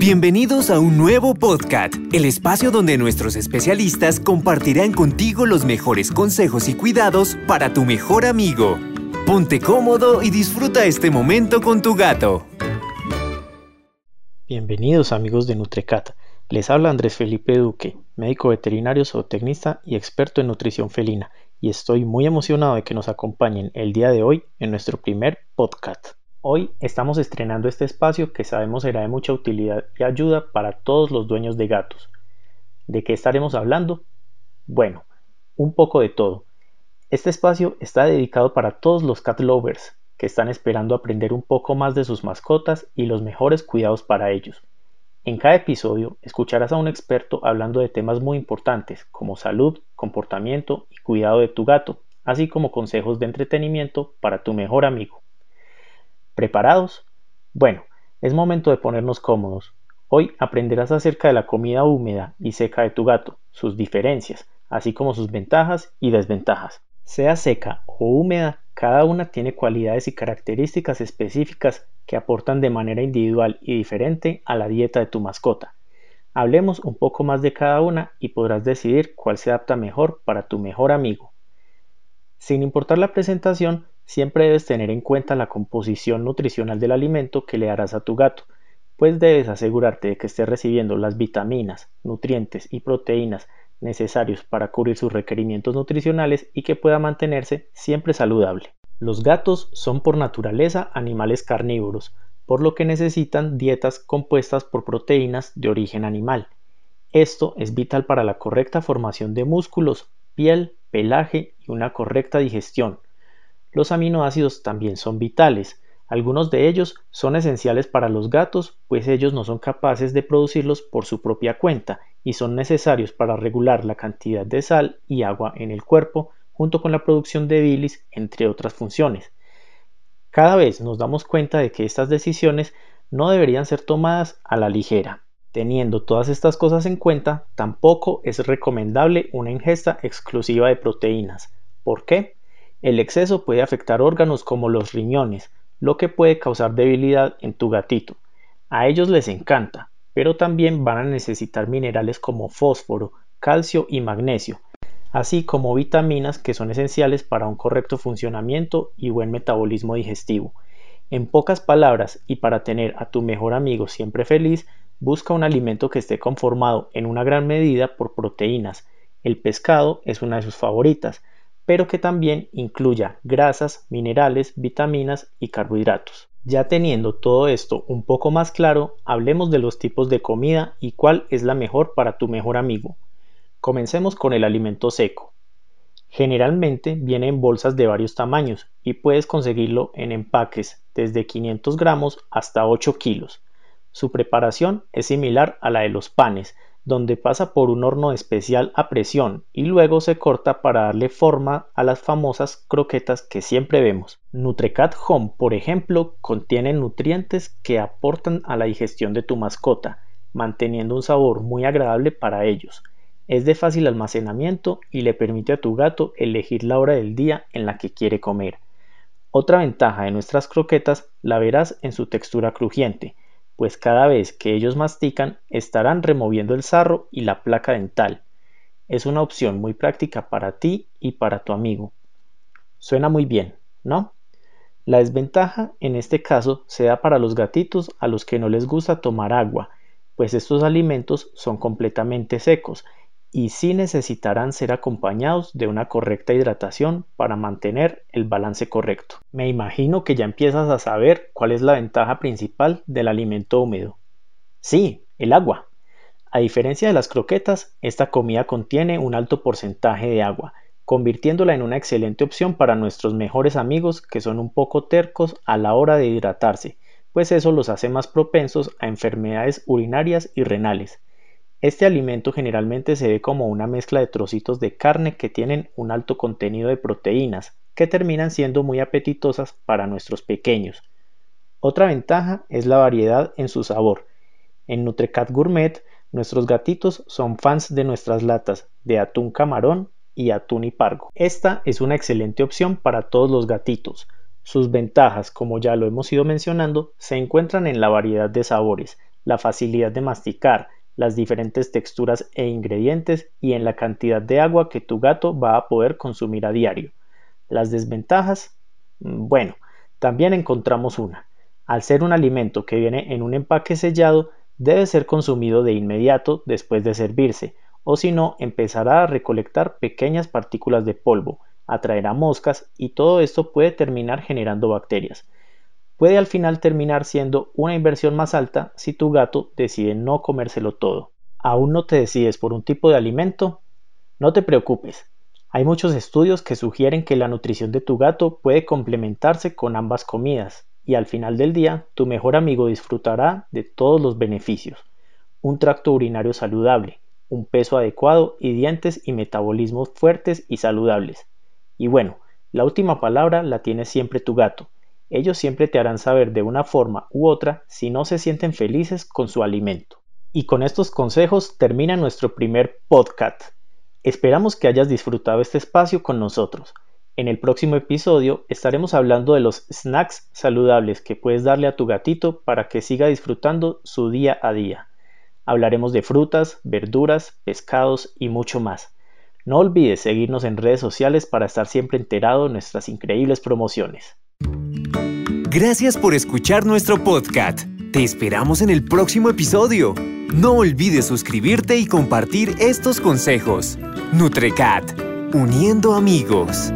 Bienvenidos a un nuevo podcast, el espacio donde nuestros especialistas compartirán contigo los mejores consejos y cuidados para tu mejor amigo. Ponte cómodo y disfruta este momento con tu gato. Bienvenidos amigos de Nutrecat. Les habla Andrés Felipe Duque, médico veterinario, zootecnista y experto en nutrición felina, y estoy muy emocionado de que nos acompañen el día de hoy en nuestro primer podcast. Hoy estamos estrenando este espacio que sabemos será de mucha utilidad y ayuda para todos los dueños de gatos. ¿De qué estaremos hablando? Bueno, un poco de todo. Este espacio está dedicado para todos los cat lovers que están esperando aprender un poco más de sus mascotas y los mejores cuidados para ellos. En cada episodio escucharás a un experto hablando de temas muy importantes como salud, comportamiento y cuidado de tu gato, así como consejos de entretenimiento para tu mejor amigo. ¿Preparados? Bueno, es momento de ponernos cómodos. Hoy aprenderás acerca de la comida húmeda y seca de tu gato, sus diferencias, así como sus ventajas y desventajas. Sea seca o húmeda, cada una tiene cualidades y características específicas que aportan de manera individual y diferente a la dieta de tu mascota. Hablemos un poco más de cada una y podrás decidir cuál se adapta mejor para tu mejor amigo. Sin importar la presentación, Siempre debes tener en cuenta la composición nutricional del alimento que le darás a tu gato, pues debes asegurarte de que esté recibiendo las vitaminas, nutrientes y proteínas necesarios para cubrir sus requerimientos nutricionales y que pueda mantenerse siempre saludable. Los gatos son por naturaleza animales carnívoros, por lo que necesitan dietas compuestas por proteínas de origen animal. Esto es vital para la correcta formación de músculos, piel, pelaje y una correcta digestión, los aminoácidos también son vitales. Algunos de ellos son esenciales para los gatos, pues ellos no son capaces de producirlos por su propia cuenta y son necesarios para regular la cantidad de sal y agua en el cuerpo, junto con la producción de bilis, entre otras funciones. Cada vez nos damos cuenta de que estas decisiones no deberían ser tomadas a la ligera. Teniendo todas estas cosas en cuenta, tampoco es recomendable una ingesta exclusiva de proteínas. ¿Por qué? El exceso puede afectar órganos como los riñones, lo que puede causar debilidad en tu gatito. A ellos les encanta, pero también van a necesitar minerales como fósforo, calcio y magnesio, así como vitaminas que son esenciales para un correcto funcionamiento y buen metabolismo digestivo. En pocas palabras, y para tener a tu mejor amigo siempre feliz, busca un alimento que esté conformado en una gran medida por proteínas. El pescado es una de sus favoritas, pero que también incluya grasas, minerales, vitaminas y carbohidratos. Ya teniendo todo esto un poco más claro, hablemos de los tipos de comida y cuál es la mejor para tu mejor amigo. Comencemos con el alimento seco. Generalmente viene en bolsas de varios tamaños y puedes conseguirlo en empaques desde 500 gramos hasta 8 kilos. Su preparación es similar a la de los panes, donde pasa por un horno especial a presión y luego se corta para darle forma a las famosas croquetas que siempre vemos. Nutrecat Home, por ejemplo, contiene nutrientes que aportan a la digestión de tu mascota, manteniendo un sabor muy agradable para ellos. Es de fácil almacenamiento y le permite a tu gato elegir la hora del día en la que quiere comer. Otra ventaja de nuestras croquetas la verás en su textura crujiente, pues cada vez que ellos mastican estarán removiendo el sarro y la placa dental. Es una opción muy práctica para ti y para tu amigo. Suena muy bien, ¿no? La desventaja en este caso se da para los gatitos a los que no les gusta tomar agua, pues estos alimentos son completamente secos y sí necesitarán ser acompañados de una correcta hidratación para mantener el balance correcto. Me imagino que ya empiezas a saber cuál es la ventaja principal del alimento húmedo. Sí, el agua. A diferencia de las croquetas, esta comida contiene un alto porcentaje de agua, convirtiéndola en una excelente opción para nuestros mejores amigos que son un poco tercos a la hora de hidratarse, pues eso los hace más propensos a enfermedades urinarias y renales. Este alimento generalmente se ve como una mezcla de trocitos de carne que tienen un alto contenido de proteínas, que terminan siendo muy apetitosas para nuestros pequeños. Otra ventaja es la variedad en su sabor. En Nutrecat Gourmet, nuestros gatitos son fans de nuestras latas de atún camarón y atún y pargo. Esta es una excelente opción para todos los gatitos. Sus ventajas, como ya lo hemos ido mencionando, se encuentran en la variedad de sabores, la facilidad de masticar, las diferentes texturas e ingredientes y en la cantidad de agua que tu gato va a poder consumir a diario. Las desventajas, mm, bueno, también encontramos una. Al ser un alimento que viene en un empaque sellado, debe ser consumido de inmediato después de servirse, o si no empezará a recolectar pequeñas partículas de polvo, atraerá moscas y todo esto puede terminar generando bacterias. Puede al final terminar siendo una inversión más alta si tu gato decide no comérselo todo. ¿Aún no te decides por un tipo de alimento? No te preocupes. Hay muchos estudios que sugieren que la nutrición de tu gato puede complementarse con ambas comidas y al final del día tu mejor amigo disfrutará de todos los beneficios. Un tracto urinario saludable, un peso adecuado y dientes y metabolismos fuertes y saludables. Y bueno, la última palabra la tiene siempre tu gato. Ellos siempre te harán saber de una forma u otra si no se sienten felices con su alimento. Y con estos consejos termina nuestro primer podcast. Esperamos que hayas disfrutado este espacio con nosotros. En el próximo episodio estaremos hablando de los snacks saludables que puedes darle a tu gatito para que siga disfrutando su día a día. Hablaremos de frutas, verduras, pescados y mucho más. No olvides seguirnos en redes sociales para estar siempre enterado de nuestras increíbles promociones. Gracias por escuchar nuestro podcast. Te esperamos en el próximo episodio. No olvides suscribirte y compartir estos consejos. Nutrecat, uniendo amigos.